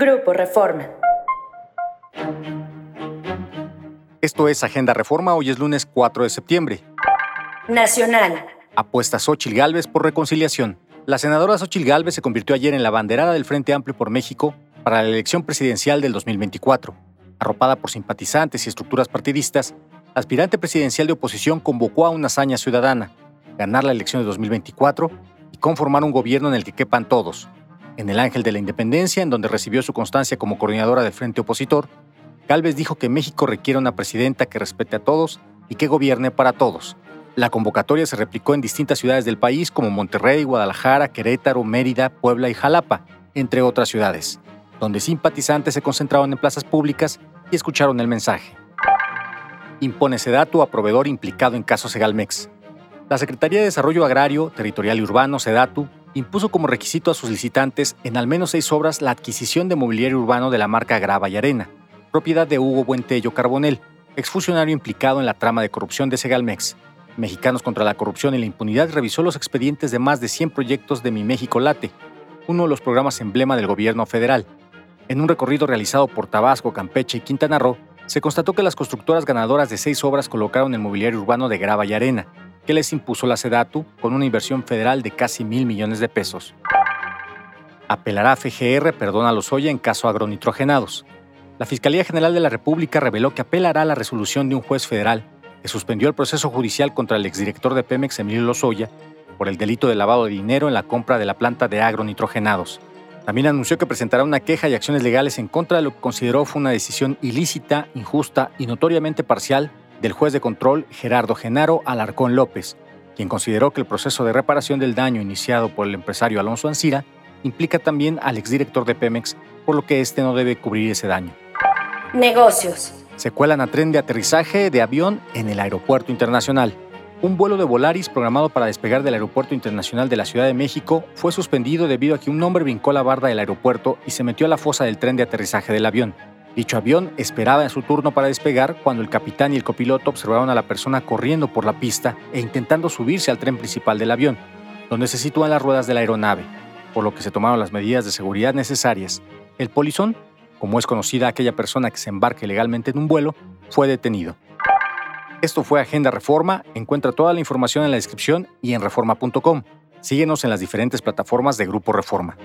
Grupo Reforma. Esto es Agenda Reforma, hoy es lunes 4 de septiembre. Nacional. Apuesta Xochil Gálvez por reconciliación. La senadora Xochil Gálvez se convirtió ayer en la banderada del Frente Amplio por México para la elección presidencial del 2024. Arropada por simpatizantes y estructuras partidistas, la aspirante presidencial de oposición convocó a una hazaña ciudadana, ganar la elección de 2024 y conformar un gobierno en el que quepan todos. En el Ángel de la Independencia, en donde recibió su constancia como coordinadora del Frente Opositor, Gálvez dijo que México requiere una presidenta que respete a todos y que gobierne para todos. La convocatoria se replicó en distintas ciudades del país como Monterrey, Guadalajara, Querétaro, Mérida, Puebla y Jalapa, entre otras ciudades, donde simpatizantes se concentraron en plazas públicas y escucharon el mensaje. Impone Sedatu a proveedor implicado en caso Segalmex. La Secretaría de Desarrollo Agrario, Territorial y Urbano, SEDATU, impuso como requisito a sus licitantes en al menos seis obras la adquisición de mobiliario urbano de la marca Grava y Arena, propiedad de Hugo Buentello Carbonel, exfuncionario implicado en la trama de corrupción de Segalmex. Mexicanos contra la Corrupción y la Impunidad revisó los expedientes de más de 100 proyectos de Mi México Late, uno de los programas emblema del gobierno federal. En un recorrido realizado por Tabasco, Campeche y Quintana Roo, se constató que las constructoras ganadoras de seis obras colocaron el mobiliario urbano de grava y arena, que les impuso la SEDATU con una inversión federal de casi mil millones de pesos. Apelará FGR perdona a Lozoya en caso agronitrogenados. La Fiscalía General de la República reveló que apelará a la resolución de un juez federal que suspendió el proceso judicial contra el exdirector de Pemex, Emilio Lozoya, por el delito de lavado de dinero en la compra de la planta de agronitrogenados. También anunció que presentará una queja y acciones legales en contra de lo que consideró fue una decisión ilícita, injusta y notoriamente parcial del juez de control Gerardo Genaro Alarcón López, quien consideró que el proceso de reparación del daño iniciado por el empresario Alonso Ancira implica también al exdirector de Pemex, por lo que éste no debe cubrir ese daño. Negocios. Se cuelan a tren de aterrizaje de avión en el Aeropuerto Internacional. Un vuelo de Volaris programado para despegar del Aeropuerto Internacional de la Ciudad de México fue suspendido debido a que un hombre brincó la barda del aeropuerto y se metió a la fosa del tren de aterrizaje del avión. Dicho avión esperaba en su turno para despegar cuando el capitán y el copiloto observaron a la persona corriendo por la pista e intentando subirse al tren principal del avión, donde se sitúan las ruedas de la aeronave, por lo que se tomaron las medidas de seguridad necesarias. El polizón como es conocida aquella persona que se embarque legalmente en un vuelo, fue detenido. Esto fue Agenda Reforma. Encuentra toda la información en la descripción y en reforma.com. Síguenos en las diferentes plataformas de Grupo Reforma.